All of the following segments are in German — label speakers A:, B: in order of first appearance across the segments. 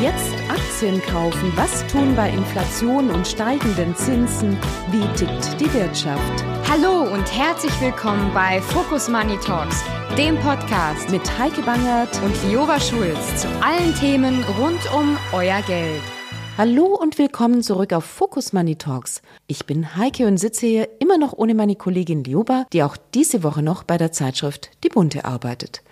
A: Jetzt Aktien kaufen. Was tun bei Inflation und steigenden Zinsen? Wie tickt die Wirtschaft?
B: Hallo und herzlich willkommen bei Focus Money Talks, dem Podcast
A: mit Heike Bangert
B: und Lioba Schulz zu allen Themen rund um euer Geld.
A: Hallo und willkommen zurück auf Focus Money Talks. Ich bin Heike und sitze hier immer noch ohne meine Kollegin Lioba, die auch diese Woche noch bei der Zeitschrift Die Bunte arbeitet.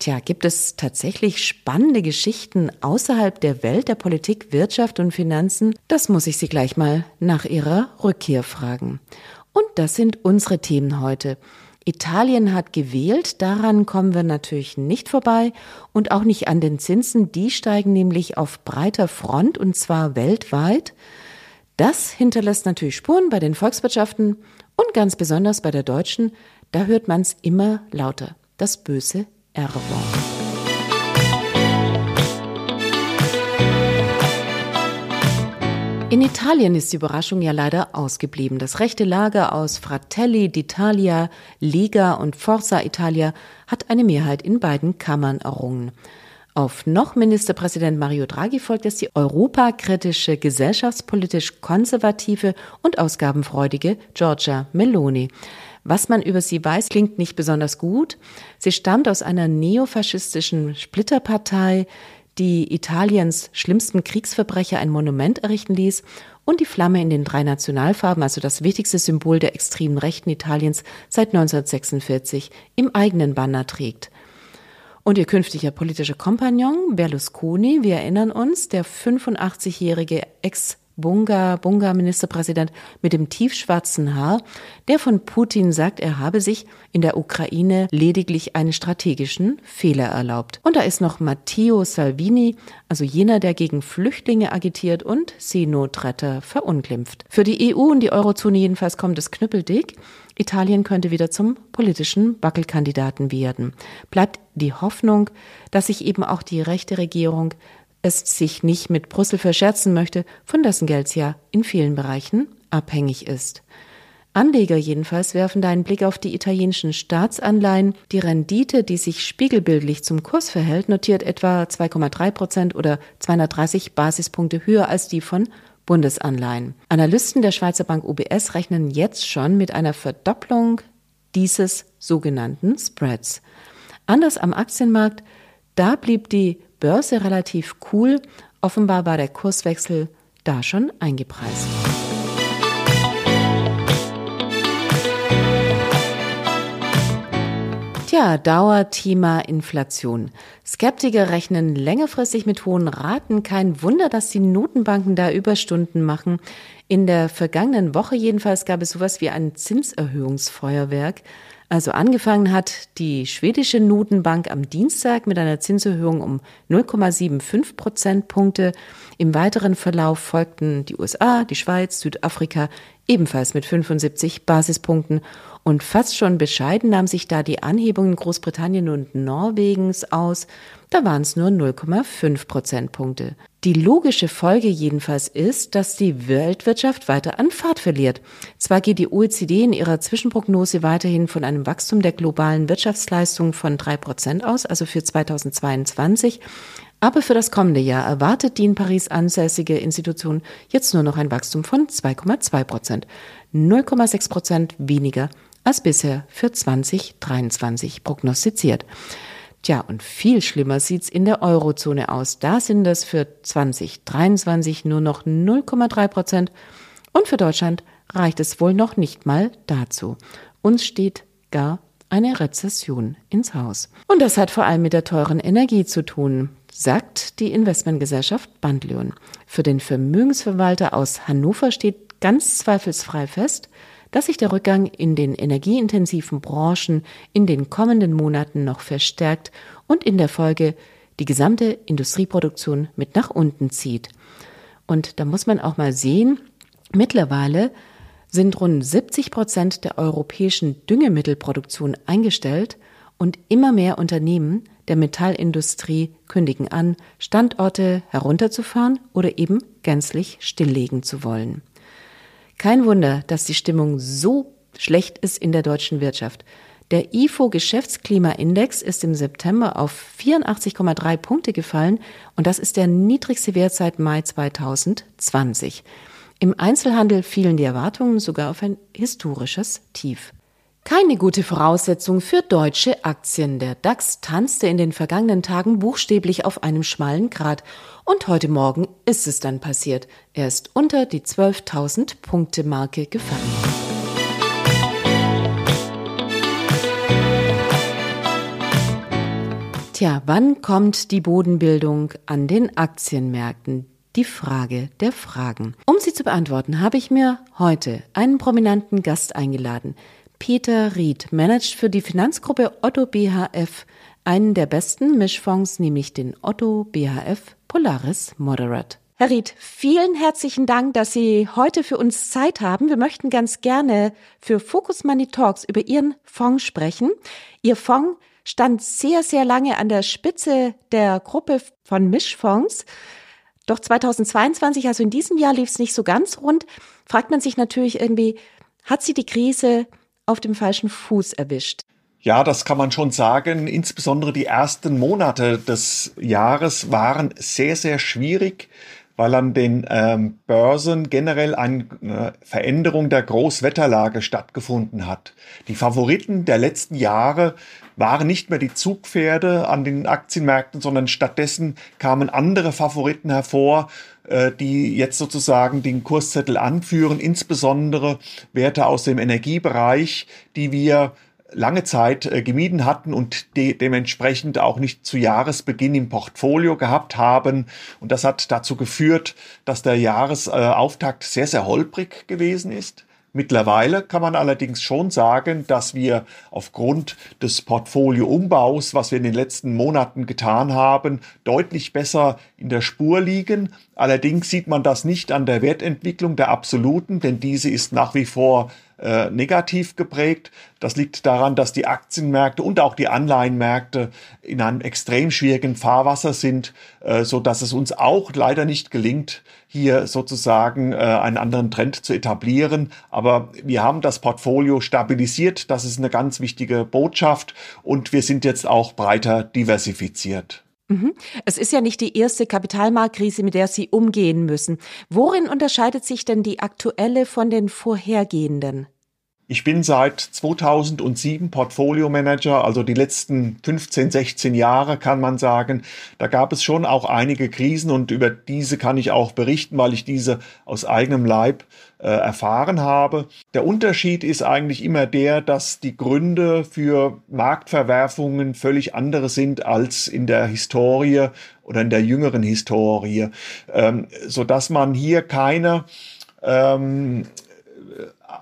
A: Tja, gibt es tatsächlich spannende Geschichten außerhalb der Welt der Politik, Wirtschaft und Finanzen? Das muss ich Sie gleich mal nach Ihrer Rückkehr fragen. Und das sind unsere Themen heute. Italien hat gewählt, daran kommen wir natürlich nicht vorbei und auch nicht an den Zinsen, die steigen nämlich auf breiter Front und zwar weltweit. Das hinterlässt natürlich Spuren bei den Volkswirtschaften und ganz besonders bei der deutschen, da hört man es immer lauter, das böse R-Wort. In Italien ist die Überraschung ja leider ausgeblieben. Das rechte Lager aus Fratelli d'Italia, Lega und Forza Italia hat eine Mehrheit in beiden Kammern errungen. Auf noch Ministerpräsident Mario Draghi folgt es die europakritische, gesellschaftspolitisch konservative und ausgabenfreudige Giorgia Meloni. Was man über sie weiß, klingt nicht besonders gut. Sie stammt aus einer neofaschistischen Splitterpartei, die Italiens schlimmsten Kriegsverbrecher ein Monument errichten ließ und die Flamme in den drei Nationalfarben, also das wichtigste Symbol der extremen Rechten Italiens seit 1946, im eigenen Banner trägt. Und ihr künftiger politischer Kompagnon Berlusconi, wir erinnern uns, der 85-jährige Ex- Bunga, Bunga Ministerpräsident mit dem tiefschwarzen Haar, der von Putin sagt, er habe sich in der Ukraine lediglich einen strategischen Fehler erlaubt. Und da ist noch Matteo Salvini, also jener, der gegen Flüchtlinge agitiert und Seenotretter verunglimpft. Für die EU und die Eurozone jedenfalls kommt es knüppeldick. Italien könnte wieder zum politischen Wackelkandidaten werden. Bleibt die Hoffnung, dass sich eben auch die rechte Regierung es sich nicht mit Brüssel verscherzen möchte, von dessen Geld ja in vielen Bereichen abhängig ist. Anleger jedenfalls werfen da einen Blick auf die italienischen Staatsanleihen. Die Rendite, die sich spiegelbildlich zum Kurs verhält, notiert etwa 2,3 Prozent oder 230 Basispunkte höher als die von Bundesanleihen. Analysten der Schweizer Bank UBS rechnen jetzt schon mit einer Verdopplung dieses sogenannten Spreads. Anders am Aktienmarkt, da blieb die Börse relativ cool. Offenbar war der Kurswechsel da schon eingepreist. Tja, Dauerthema Inflation. Skeptiker rechnen längerfristig mit hohen Raten. Kein Wunder, dass die Notenbanken da Überstunden machen. In der vergangenen Woche jedenfalls gab es sowas wie ein Zinserhöhungsfeuerwerk. Also angefangen hat die schwedische Notenbank am Dienstag mit einer Zinserhöhung um 0,75 Prozentpunkte. Im weiteren Verlauf folgten die USA, die Schweiz, Südafrika ebenfalls mit 75 Basispunkten. Und fast schon bescheiden nahm sich da die Anhebung Großbritannien und Norwegens aus. Da waren es nur 0,5 Prozentpunkte. Die logische Folge jedenfalls ist, dass die Weltwirtschaft weiter an Fahrt verliert. Zwar geht die OECD in ihrer Zwischenprognose weiterhin von einem Wachstum der globalen Wirtschaftsleistung von drei Prozent aus, also für 2022, aber für das kommende Jahr erwartet die in Paris ansässige Institution jetzt nur noch ein Wachstum von 2,2 Prozent, 0,6 Prozent weniger als bisher für 2023 prognostiziert. Tja, und viel schlimmer sieht's in der Eurozone aus. Da sind es für 2023 nur noch 0,3 Prozent und für Deutschland reicht es wohl noch nicht mal dazu. Uns steht gar eine Rezession ins Haus. Und das hat vor allem mit der teuren Energie zu tun, sagt die Investmentgesellschaft Bandleon. Für den Vermögensverwalter aus Hannover steht ganz zweifelsfrei fest, dass sich der Rückgang in den energieintensiven Branchen in den kommenden Monaten noch verstärkt und in der Folge die gesamte Industrieproduktion mit nach unten zieht. Und da muss man auch mal sehen, mittlerweile sind rund 70 Prozent der europäischen Düngemittelproduktion eingestellt und immer mehr Unternehmen der Metallindustrie kündigen an, Standorte herunterzufahren oder eben gänzlich stilllegen zu wollen. Kein Wunder, dass die Stimmung so schlecht ist in der deutschen Wirtschaft. Der IFO Geschäftsklimaindex ist im September auf 84,3 Punkte gefallen und das ist der niedrigste Wert seit Mai 2020. Im Einzelhandel fielen die Erwartungen sogar auf ein historisches Tief. Keine gute Voraussetzung für deutsche Aktien. Der DAX tanzte in den vergangenen Tagen buchstäblich auf einem schmalen Grat. Und heute Morgen ist es dann passiert. Er ist unter die 12.000 Punkte Marke gefallen. Tja, wann kommt die Bodenbildung an den Aktienmärkten? Die Frage der Fragen. Um sie zu beantworten, habe ich mir heute einen prominenten Gast eingeladen. Peter Ried managt für die Finanzgruppe Otto BHF einen der besten Mischfonds, nämlich den Otto BHF Polaris Moderate. Herr Ried, vielen herzlichen Dank, dass Sie heute für uns Zeit haben. Wir möchten ganz gerne für Focus Money Talks über Ihren Fonds sprechen. Ihr Fonds stand sehr, sehr lange an der Spitze der Gruppe von Mischfonds. Doch 2022, also in diesem Jahr, lief es nicht so ganz rund. Fragt man sich natürlich irgendwie, hat sie die Krise auf dem falschen Fuß erwischt.
C: Ja, das kann man schon sagen. Insbesondere die ersten Monate des Jahres waren sehr, sehr schwierig, weil an den ähm, Börsen generell eine Veränderung der Großwetterlage stattgefunden hat. Die Favoriten der letzten Jahre waren nicht mehr die Zugpferde an den Aktienmärkten, sondern stattdessen kamen andere Favoriten hervor, äh, die jetzt sozusagen den Kurszettel anführen, insbesondere Werte aus dem Energiebereich, die wir lange Zeit äh, gemieden hatten und de dementsprechend auch nicht zu Jahresbeginn im Portfolio gehabt haben. Und das hat dazu geführt, dass der Jahresauftakt sehr, sehr holprig gewesen ist. Mittlerweile kann man allerdings schon sagen, dass wir aufgrund des Portfolioumbaus, was wir in den letzten Monaten getan haben, deutlich besser in der Spur liegen. Allerdings sieht man das nicht an der Wertentwicklung der absoluten, denn diese ist nach wie vor äh, negativ geprägt. Das liegt daran, dass die Aktienmärkte und auch die Anleihenmärkte in einem extrem schwierigen Fahrwasser sind, äh, so dass es uns auch leider nicht gelingt, hier sozusagen äh, einen anderen Trend zu etablieren. Aber wir haben das Portfolio stabilisiert. Das ist eine ganz wichtige Botschaft und wir sind jetzt auch breiter diversifiziert.
A: Mhm. Es ist ja nicht die erste Kapitalmarktkrise, mit der Sie umgehen müssen. Worin unterscheidet sich denn die aktuelle von den vorhergehenden?
C: Ich bin seit 2007 Portfolio Manager, also die letzten 15, 16 Jahre kann man sagen. Da gab es schon auch einige Krisen und über diese kann ich auch berichten, weil ich diese aus eigenem Leib äh, erfahren habe. Der Unterschied ist eigentlich immer der, dass die Gründe für Marktverwerfungen völlig andere sind als in der Historie oder in der jüngeren Historie, ähm, so dass man hier keine ähm,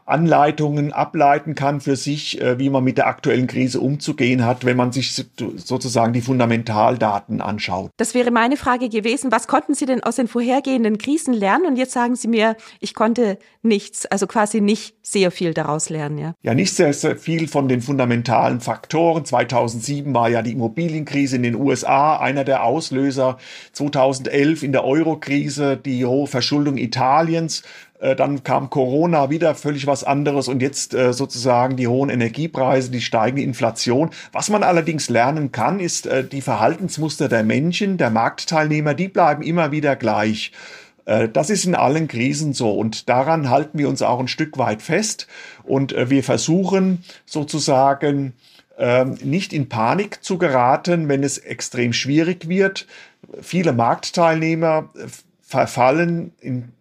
C: Anleitungen ableiten kann für sich, äh, wie man mit der aktuellen Krise umzugehen hat, wenn man sich sozusagen die Fundamentaldaten anschaut.
A: Das wäre meine Frage gewesen. Was konnten Sie denn aus den vorhergehenden Krisen lernen? Und jetzt sagen Sie mir, ich konnte nichts, also quasi nicht sehr viel daraus lernen. Ja,
C: ja nicht sehr, sehr viel von den fundamentalen Faktoren. 2007 war ja die Immobilienkrise in den USA einer der Auslöser. 2011 in der Eurokrise die hohe Verschuldung Italiens äh, dann kam Corona wieder völlig was anderes und jetzt äh, sozusagen die hohen Energiepreise, die steigende Inflation. Was man allerdings lernen kann, ist äh, die Verhaltensmuster der Menschen, der Marktteilnehmer, die bleiben immer wieder gleich. Äh, das ist in allen Krisen so und daran halten wir uns auch ein Stück weit fest und äh, wir versuchen sozusagen ähm, nicht in Panik zu geraten, wenn es extrem schwierig wird. Viele Marktteilnehmer verfallen in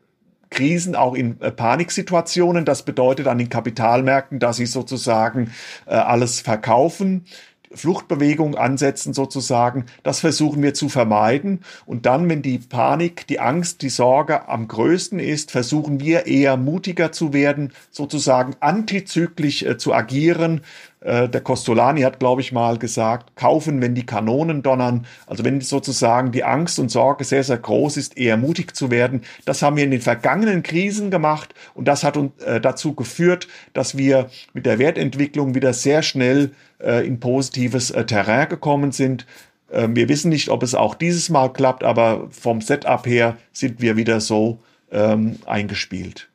C: Krisen, auch in äh, Paniksituationen. Das bedeutet an den Kapitalmärkten, dass sie sozusagen äh, alles verkaufen. Fluchtbewegung ansetzen sozusagen, das versuchen wir zu vermeiden. Und dann, wenn die Panik, die Angst, die Sorge am größten ist, versuchen wir eher mutiger zu werden, sozusagen antizyklisch äh, zu agieren, äh, der Costolani hat, glaube ich, mal gesagt, kaufen, wenn die Kanonen donnern. Also wenn sozusagen die Angst und Sorge sehr, sehr groß ist, eher mutig zu werden. Das haben wir in den vergangenen Krisen gemacht und das hat uns äh, dazu geführt, dass wir mit der Wertentwicklung wieder sehr schnell äh, in positives äh, Terrain gekommen sind. Ähm, wir wissen nicht, ob es auch dieses Mal klappt, aber vom Setup her sind wir wieder so ähm, eingespielt.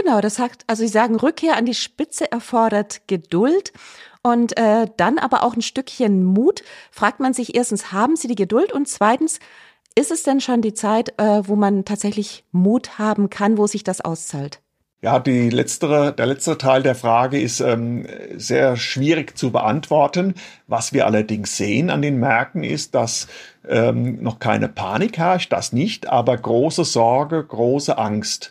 A: Genau, das sagt, also Sie sagen, Rückkehr an die Spitze erfordert Geduld und äh, dann aber auch ein Stückchen Mut. Fragt man sich erstens, haben Sie die Geduld? Und zweitens, ist es denn schon die Zeit, äh, wo man tatsächlich Mut haben kann, wo sich das auszahlt?
C: Ja, die letztere, der letzte Teil der Frage ist ähm, sehr schwierig zu beantworten. Was wir allerdings sehen an den Märkten ist, dass ähm, noch keine Panik herrscht, das nicht, aber große Sorge, große Angst.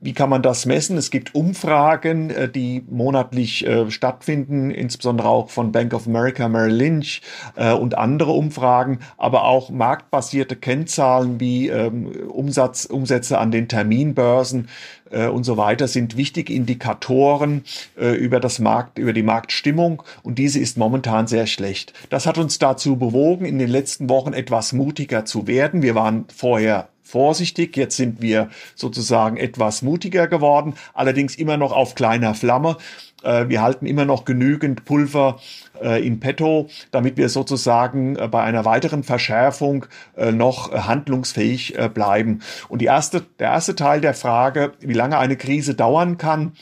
C: Wie kann man das messen? Es gibt Umfragen, äh, die monatlich äh, stattfinden, insbesondere auch von Bank of America, Merrill Lynch äh, und andere Umfragen, aber auch marktbasierte Kennzahlen wie ähm, Umsatz, Umsätze an den Terminbörsen und so weiter sind wichtige Indikatoren über das Markt, über die Marktstimmung und diese ist momentan sehr schlecht. Das hat uns dazu bewogen, in den letzten Wochen etwas mutiger zu werden. Wir waren vorher vorsichtig. Jetzt sind wir sozusagen etwas mutiger geworden, allerdings immer noch auf kleiner Flamme. Äh, wir halten immer noch genügend Pulver äh, in petto, damit wir sozusagen äh, bei einer weiteren Verschärfung noch handlungsfähig bleiben. Und die erste, der erste Teil der Frage, wie lange eine Krise dauern kann,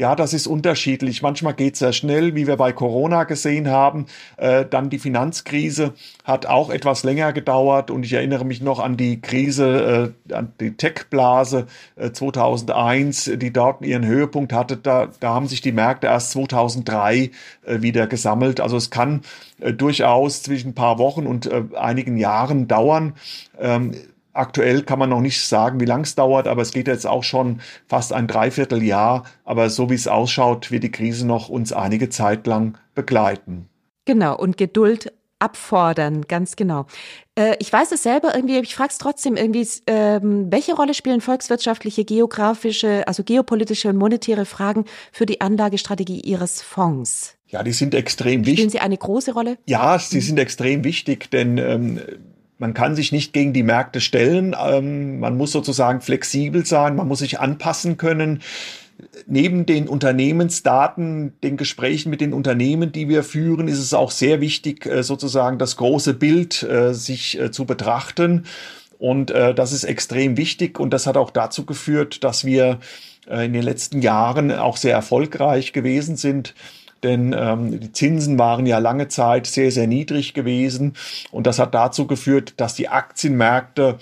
C: ja, das ist unterschiedlich. Manchmal geht es sehr schnell, wie wir bei Corona gesehen haben. Äh, dann die Finanzkrise hat auch etwas länger gedauert und ich erinnere mich noch an die Krise, äh, an die Tech-Blase äh, 2001, die dort ihren Höhepunkt hatte. Da, da haben sich die Märkte erst 2003 äh, wieder gesammelt. Also es kann äh, durchaus zwischen ein paar Wochen und äh, einigen Jahren dauern. Ähm, Aktuell kann man noch nicht sagen, wie lang es dauert, aber es geht jetzt auch schon fast ein Dreivierteljahr. Aber so wie es ausschaut, wird die Krise noch uns einige Zeit lang begleiten.
A: Genau, und Geduld abfordern, ganz genau. Äh, ich weiß es selber irgendwie, ich frage es trotzdem irgendwie, ähm, welche Rolle spielen volkswirtschaftliche, geografische, also geopolitische und monetäre Fragen für die Anlagestrategie Ihres Fonds?
C: Ja, die sind extrem wichtig.
A: Spielen sie eine große Rolle?
C: Ja, sie mhm. sind extrem wichtig, denn ähm, man kann sich nicht gegen die Märkte stellen. Ähm, man muss sozusagen flexibel sein, man muss sich anpassen können. Neben den Unternehmensdaten, den Gesprächen mit den Unternehmen, die wir führen, ist es auch sehr wichtig, äh, sozusagen das große Bild äh, sich äh, zu betrachten. Und das ist extrem wichtig und das hat auch dazu geführt, dass wir in den letzten Jahren auch sehr erfolgreich gewesen sind denn ähm, die Zinsen waren ja lange Zeit sehr, sehr niedrig gewesen. Und das hat dazu geführt, dass die Aktienmärkte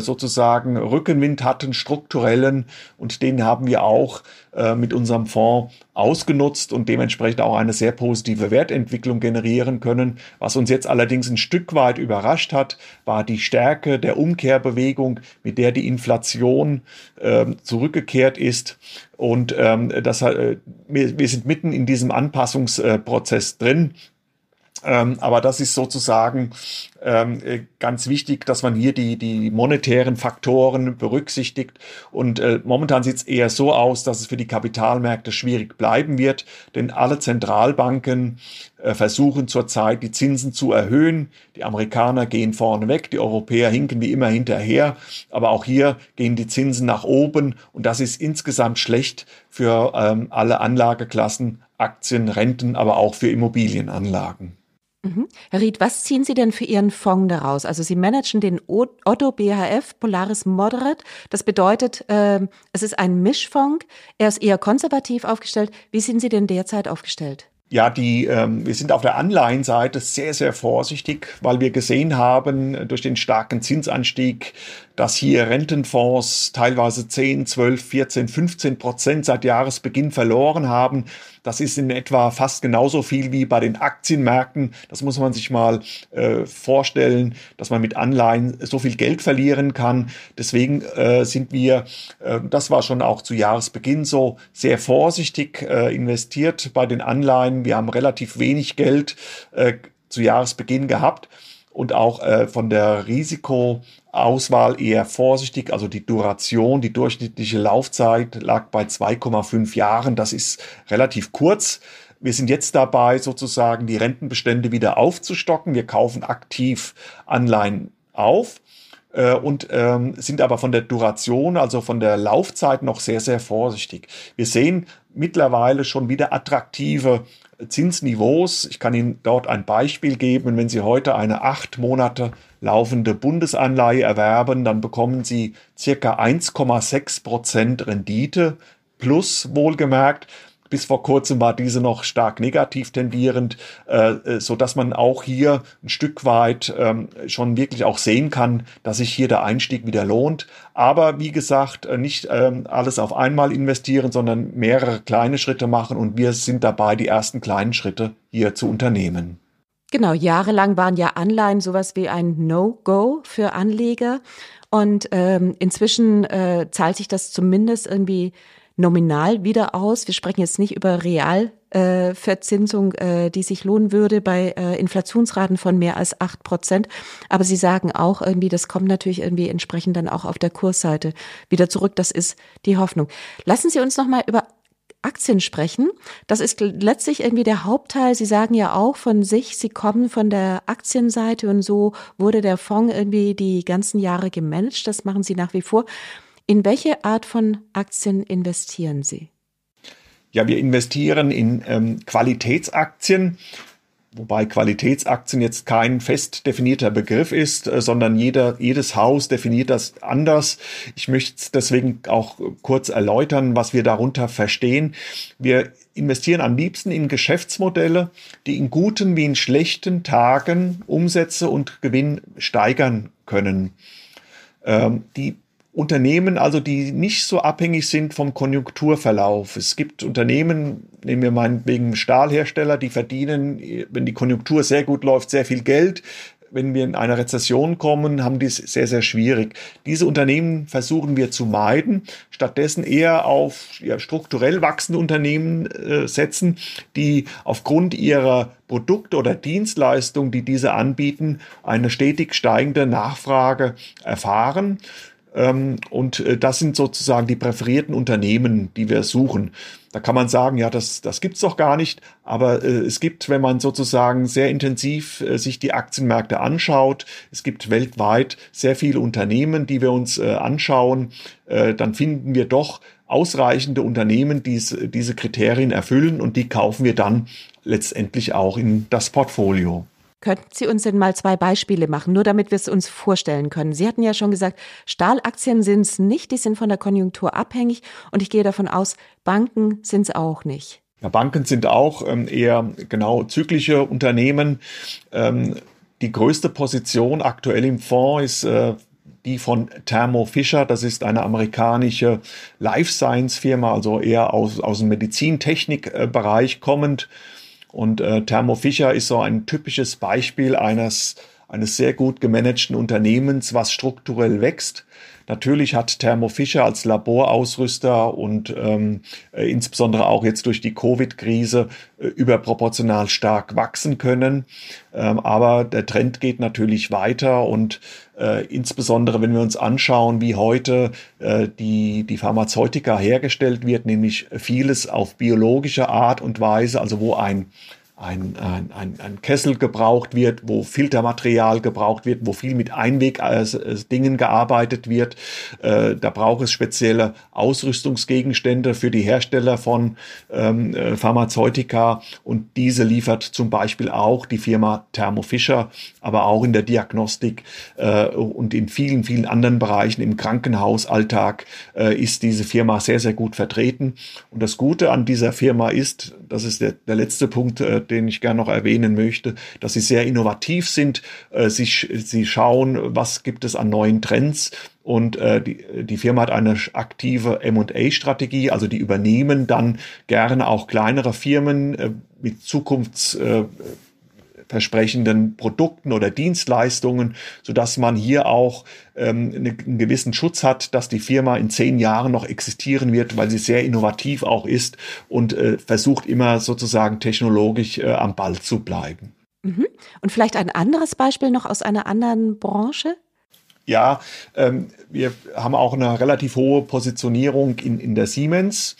C: sozusagen Rückenwind hatten, strukturellen, und den haben wir auch äh, mit unserem Fonds ausgenutzt und dementsprechend auch eine sehr positive Wertentwicklung generieren können. Was uns jetzt allerdings ein Stück weit überrascht hat, war die Stärke der Umkehrbewegung, mit der die Inflation äh, zurückgekehrt ist. Und ähm, das, äh, wir, wir sind mitten in diesem Anpassungsprozess drin. Ähm, aber das ist sozusagen ähm, äh, ganz wichtig, dass man hier die, die monetären Faktoren berücksichtigt. Und äh, momentan sieht es eher so aus, dass es für die Kapitalmärkte schwierig bleiben wird, denn alle Zentralbanken äh, versuchen zurzeit die Zinsen zu erhöhen. Die Amerikaner gehen vorne weg, die Europäer hinken wie immer hinterher. Aber auch hier gehen die Zinsen nach oben und das ist insgesamt schlecht für ähm, alle Anlageklassen, Aktien, Renten, aber auch für Immobilienanlagen.
A: Mhm. Herr Ried, was ziehen Sie denn für Ihren Fonds daraus? Also Sie managen den Otto BHF Polaris Moderate. Das bedeutet, äh, es ist ein Mischfonds. Er ist eher konservativ aufgestellt. Wie sind Sie denn derzeit aufgestellt?
C: Ja, die, ähm, wir sind auf der Anleihenseite sehr, sehr vorsichtig, weil wir gesehen haben, durch den starken Zinsanstieg, dass hier Rentenfonds teilweise 10, 12, 14, 15 Prozent seit Jahresbeginn verloren haben. Das ist in etwa fast genauso viel wie bei den Aktienmärkten. Das muss man sich mal äh, vorstellen, dass man mit Anleihen so viel Geld verlieren kann. Deswegen äh, sind wir, äh, das war schon auch zu Jahresbeginn so, sehr vorsichtig äh, investiert bei den Anleihen. Wir haben relativ wenig Geld äh, zu Jahresbeginn gehabt und auch äh, von der Risikoauswahl eher vorsichtig. Also die Duration, die durchschnittliche Laufzeit lag bei 2,5 Jahren. Das ist relativ kurz. Wir sind jetzt dabei, sozusagen die Rentenbestände wieder aufzustocken. Wir kaufen aktiv Anleihen auf äh, und ähm, sind aber von der Duration, also von der Laufzeit noch sehr, sehr vorsichtig. Wir sehen mittlerweile schon wieder attraktive Zinsniveaus. Ich kann Ihnen dort ein Beispiel geben. Wenn Sie heute eine acht Monate laufende Bundesanleihe erwerben, dann bekommen Sie circa 1,6 Prozent Rendite plus wohlgemerkt. Bis vor kurzem war diese noch stark negativ tendierend, äh, äh, so dass man auch hier ein Stück weit ähm, schon wirklich auch sehen kann, dass sich hier der Einstieg wieder lohnt. Aber wie gesagt, äh, nicht ähm, alles auf einmal investieren, sondern mehrere kleine Schritte machen und wir sind dabei, die ersten kleinen Schritte hier zu unternehmen.
A: Genau, jahrelang waren ja Anleihen sowas wie ein No-Go für Anleger. Und ähm, inzwischen äh, zahlt sich das zumindest irgendwie nominal wieder aus. Wir sprechen jetzt nicht über Realverzinsung, äh, äh, die sich lohnen würde bei äh, Inflationsraten von mehr als acht Prozent. Aber Sie sagen auch irgendwie, das kommt natürlich irgendwie entsprechend dann auch auf der Kursseite wieder zurück. Das ist die Hoffnung. Lassen Sie uns noch mal über Aktien sprechen. Das ist letztlich irgendwie der Hauptteil. Sie sagen ja auch von sich, Sie kommen von der Aktienseite und so wurde der Fonds irgendwie die ganzen Jahre gemanagt. Das machen Sie nach wie vor. In welche Art von Aktien investieren Sie?
C: Ja, wir investieren in ähm, Qualitätsaktien, wobei Qualitätsaktien jetzt kein fest definierter Begriff ist, äh, sondern jeder, jedes Haus definiert das anders. Ich möchte deswegen auch kurz erläutern, was wir darunter verstehen. Wir investieren am liebsten in Geschäftsmodelle, die in guten wie in schlechten Tagen Umsätze und Gewinn steigern können. Ähm, die Unternehmen, also die nicht so abhängig sind vom Konjunkturverlauf. Es gibt Unternehmen, nehmen wir meinetwegen Stahlhersteller, die verdienen, wenn die Konjunktur sehr gut läuft, sehr viel Geld. Wenn wir in eine Rezession kommen, haben die es sehr, sehr schwierig. Diese Unternehmen versuchen wir zu meiden, stattdessen eher auf ja, strukturell wachsende Unternehmen äh, setzen, die aufgrund ihrer Produkte oder Dienstleistungen, die diese anbieten, eine stetig steigende Nachfrage erfahren. Ähm, und äh, das sind sozusagen die präferierten Unternehmen, die wir suchen. Da kann man sagen, ja, das, das gibt's doch gar nicht. Aber äh, es gibt, wenn man sozusagen sehr intensiv äh, sich die Aktienmärkte anschaut, es gibt weltweit sehr viele Unternehmen, die wir uns anschauen, dann finden wir doch ausreichende Unternehmen, die diese Kriterien erfüllen und die kaufen wir dann letztendlich auch in das Portfolio.
A: Könnten Sie uns denn mal zwei Beispiele machen, nur damit wir es uns vorstellen können? Sie hatten ja schon gesagt, Stahlaktien sind es nicht, die sind von der Konjunktur abhängig und ich gehe davon aus, Banken sind es auch nicht.
C: Ja, Banken sind auch ähm, eher genau zyklische Unternehmen. Ähm, die größte Position aktuell im Fonds ist äh, die von Thermo Fisher. Das ist eine amerikanische Life Science Firma, also eher aus, aus dem Medizintechnikbereich kommend. Und äh, Thermo Fisher ist so ein typisches Beispiel eines, eines sehr gut gemanagten Unternehmens, was strukturell wächst. Natürlich hat Thermo Fisher als Laborausrüster und ähm, äh, insbesondere auch jetzt durch die Covid-Krise äh, überproportional stark wachsen können. Ähm, aber der Trend geht natürlich weiter und äh, insbesondere wenn wir uns anschauen, wie heute äh, die, die Pharmazeutika hergestellt wird, nämlich vieles auf biologische Art und Weise, also wo ein ein, ein, ein, ein Kessel gebraucht wird, wo Filtermaterial gebraucht wird, wo viel mit Einweg-Dingen gearbeitet wird. Äh, da braucht es spezielle Ausrüstungsgegenstände für die Hersteller von ähm, äh, Pharmazeutika und diese liefert zum Beispiel auch die Firma Thermo Fisher, aber auch in der Diagnostik äh, und in vielen, vielen anderen Bereichen im Krankenhausalltag äh, ist diese Firma sehr, sehr gut vertreten. Und das Gute an dieser Firma ist, das ist der, der letzte Punkt, äh, den ich gerne noch erwähnen möchte, dass sie sehr innovativ sind. Äh, sie, sie schauen, was gibt es an neuen Trends. Und äh, die, die Firma hat eine aktive MA-Strategie, also die übernehmen dann gerne auch kleinere Firmen äh, mit Zukunfts. Äh, versprechenden Produkten oder Dienstleistungen, so dass man hier auch ähm, einen gewissen Schutz hat, dass die Firma in zehn Jahren noch existieren wird, weil sie sehr innovativ auch ist und äh, versucht immer sozusagen technologisch äh, am Ball zu bleiben.
A: Mhm. Und vielleicht ein anderes Beispiel noch aus einer anderen Branche?
C: Ja, ähm, wir haben auch eine relativ hohe Positionierung in, in der Siemens.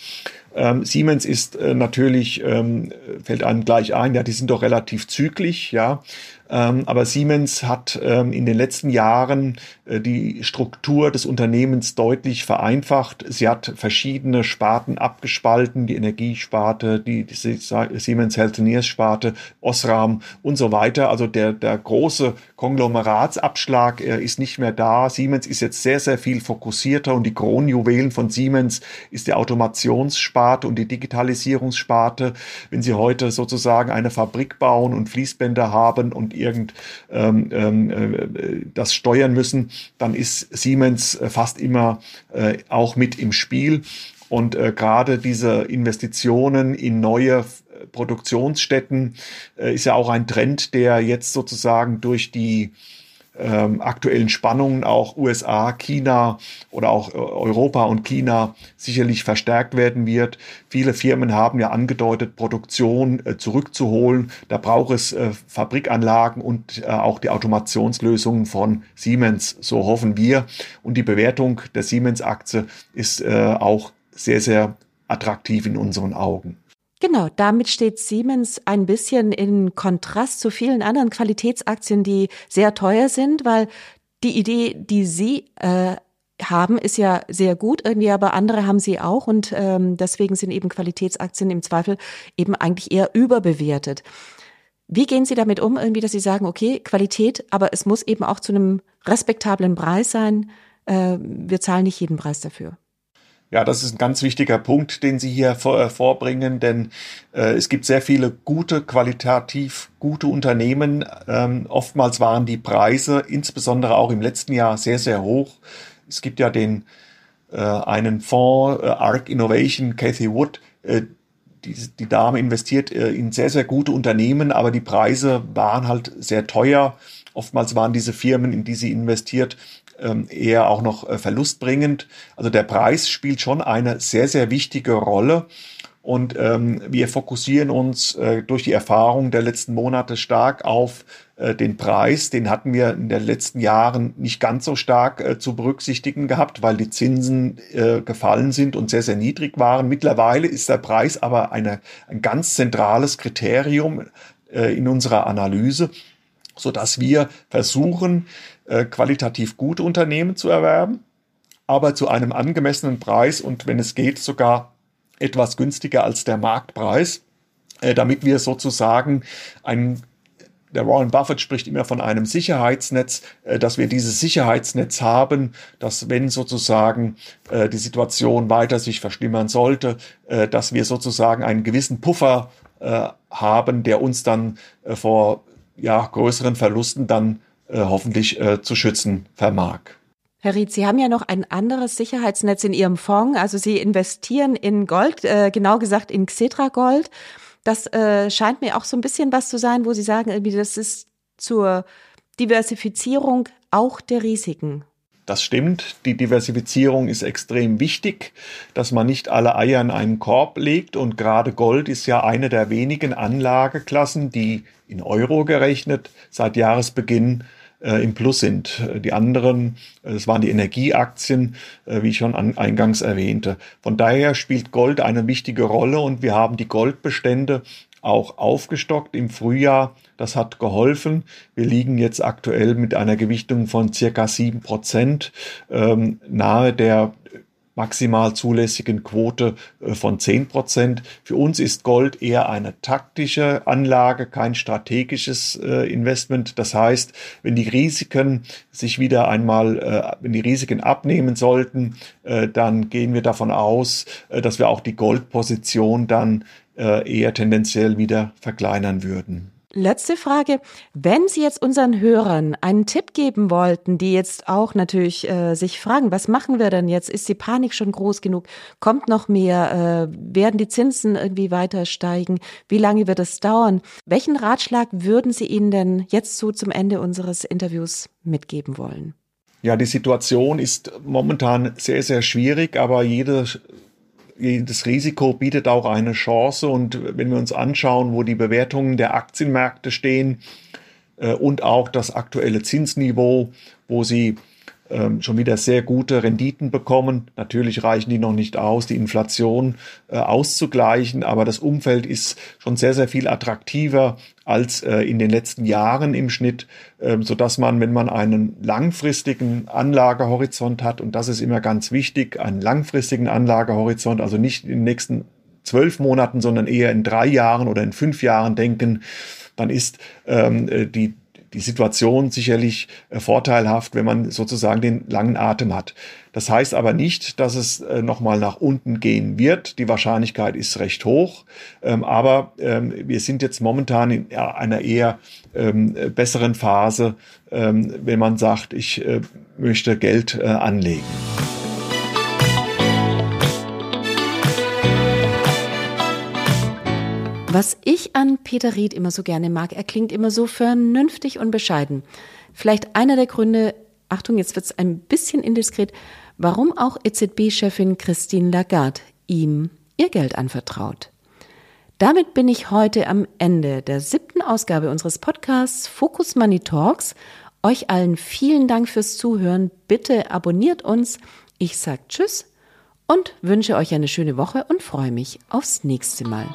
C: Ähm, Siemens ist äh, natürlich, ähm, fällt einem gleich ein, ja, die sind doch relativ zyklisch, ja. Ähm, aber Siemens hat ähm, in den letzten Jahren äh, die Struktur des Unternehmens deutlich vereinfacht. Sie hat verschiedene Sparten abgespalten, die Energiesparte, die, die Siemens Healthineers Sparte, Osram und so weiter. Also der, der große Konglomeratsabschlag äh, ist nicht mehr da. Siemens ist jetzt sehr, sehr viel fokussierter und die Kronjuwelen von Siemens ist die Automationssparte und die Digitalisierungssparte. Wenn Sie heute sozusagen eine Fabrik bauen und Fließbänder haben und irgend ähm, ähm, äh, das steuern müssen, dann ist Siemens äh, fast immer äh, auch mit im Spiel. Und äh, gerade diese Investitionen in neue äh, Produktionsstätten äh, ist ja auch ein Trend, der jetzt sozusagen durch die ähm, aktuellen Spannungen auch USA, China oder auch äh, Europa und China sicherlich verstärkt werden wird. Viele Firmen haben ja angedeutet, Produktion äh, zurückzuholen. Da braucht es äh, Fabrikanlagen und äh, auch die Automationslösungen von Siemens. So hoffen wir. Und die Bewertung der Siemens-Aktie ist äh, auch sehr, sehr attraktiv in unseren Augen.
A: Genau, damit steht Siemens ein bisschen in Kontrast zu vielen anderen Qualitätsaktien, die sehr teuer sind, weil die Idee, die Sie äh, haben, ist ja sehr gut irgendwie, aber andere haben sie auch und ähm, deswegen sind eben Qualitätsaktien im Zweifel eben eigentlich eher überbewertet. Wie gehen Sie damit um, irgendwie, dass Sie sagen, okay, Qualität, aber es muss eben auch zu einem respektablen Preis sein. Äh, wir zahlen nicht jeden Preis dafür.
C: Ja, das ist ein ganz wichtiger Punkt, den Sie hier vor, äh, vorbringen, denn äh, es gibt sehr viele gute, qualitativ gute Unternehmen. Ähm, oftmals waren die Preise, insbesondere auch im letzten Jahr, sehr, sehr hoch. Es gibt ja den äh, einen Fonds, äh, ARC Innovation, Cathy Wood, äh, die, die Dame investiert äh, in sehr, sehr gute Unternehmen, aber die Preise waren halt sehr teuer. Oftmals waren diese Firmen, in die sie investiert, eher auch noch äh, verlustbringend. Also der Preis spielt schon eine sehr, sehr wichtige Rolle. Und ähm, wir fokussieren uns äh, durch die Erfahrung der letzten Monate stark auf äh, den Preis. Den hatten wir in den letzten Jahren nicht ganz so stark äh, zu berücksichtigen gehabt, weil die Zinsen äh, gefallen sind und sehr, sehr niedrig waren. Mittlerweile ist der Preis aber eine, ein ganz zentrales Kriterium äh, in unserer Analyse, so dass wir versuchen, äh, qualitativ gute Unternehmen zu erwerben, aber zu einem angemessenen Preis und wenn es geht sogar etwas günstiger als der Marktpreis, äh, damit wir sozusagen ein der Warren Buffett spricht immer von einem Sicherheitsnetz, äh, dass wir dieses Sicherheitsnetz haben, dass wenn sozusagen die Situation weiter sich verschlimmern sollte, dass wir sozusagen einen gewissen Puffer haben, der uns dann vor ja, größeren Verlusten dann äh, hoffentlich äh, zu schützen vermag.
A: Herr Ried, Sie haben ja noch ein anderes Sicherheitsnetz in Ihrem Fonds. Also Sie investieren in Gold, äh, genau gesagt in Xetra Gold. Das äh, scheint mir auch so ein bisschen was zu sein, wo Sie sagen, irgendwie, das ist zur Diversifizierung auch der Risiken.
C: Das stimmt. Die Diversifizierung ist extrem wichtig, dass man nicht alle Eier in einen Korb legt. Und gerade Gold ist ja eine der wenigen Anlageklassen, die in Euro gerechnet seit Jahresbeginn äh, im Plus sind. Die anderen, äh, das waren die Energieaktien, äh, wie ich schon an, eingangs erwähnte. Von daher spielt Gold eine wichtige Rolle und wir haben die Goldbestände auch aufgestockt im Frühjahr. Das hat geholfen. Wir liegen jetzt aktuell mit einer Gewichtung von circa sieben Prozent ähm, nahe der maximal zulässigen Quote äh, von 10 Prozent. Für uns ist Gold eher eine taktische Anlage, kein strategisches äh, Investment. Das heißt, wenn die Risiken sich wieder einmal, äh, wenn die Risiken abnehmen sollten, dann gehen wir davon aus, dass wir auch die Goldposition dann eher tendenziell wieder verkleinern würden.
A: Letzte Frage. Wenn Sie jetzt unseren Hörern einen Tipp geben wollten, die jetzt auch natürlich äh, sich fragen, was machen wir denn jetzt? Ist die Panik schon groß genug? Kommt noch mehr? Äh, werden die Zinsen irgendwie weiter steigen? Wie lange wird es dauern? Welchen Ratschlag würden Sie ihnen denn jetzt so zum Ende unseres Interviews mitgeben wollen?
C: Ja, die Situation ist momentan sehr, sehr schwierig, aber jede jedes Risiko bietet auch eine Chance. Und wenn wir uns anschauen, wo die Bewertungen der Aktienmärkte stehen äh, und auch das aktuelle Zinsniveau, wo sie ähm, schon wieder sehr gute Renditen bekommen. Natürlich reichen die noch nicht aus, die Inflation äh, auszugleichen, aber das Umfeld ist schon sehr, sehr viel attraktiver als äh, in den letzten Jahren im Schnitt, äh, so man, wenn man einen langfristigen Anlagehorizont hat, und das ist immer ganz wichtig, einen langfristigen Anlagehorizont, also nicht in den nächsten zwölf Monaten, sondern eher in drei Jahren oder in fünf Jahren denken, dann ist ähm, äh, die die Situation sicherlich äh, vorteilhaft, wenn man sozusagen den langen Atem hat. Das heißt aber nicht, dass es äh, nochmal nach unten gehen wird. Die Wahrscheinlichkeit ist recht hoch. Ähm, aber ähm, wir sind jetzt momentan in einer eher ähm, besseren Phase, wenn man sagt, ich äh, möchte Geld äh, anlegen.
A: Was ich an Peter Ried immer so gerne mag, er klingt immer so vernünftig und bescheiden. Vielleicht einer der Gründe, Achtung, jetzt wird es ein bisschen indiskret, warum auch EZB-Chefin Christine Lagarde ihm ihr Geld anvertraut. Damit bin ich heute am Ende der siebten Ausgabe unseres Podcasts Focus Money Talks. Euch allen vielen Dank fürs Zuhören. Bitte abonniert uns. Ich sage Tschüss und wünsche euch eine schöne Woche und freue mich aufs nächste Mal.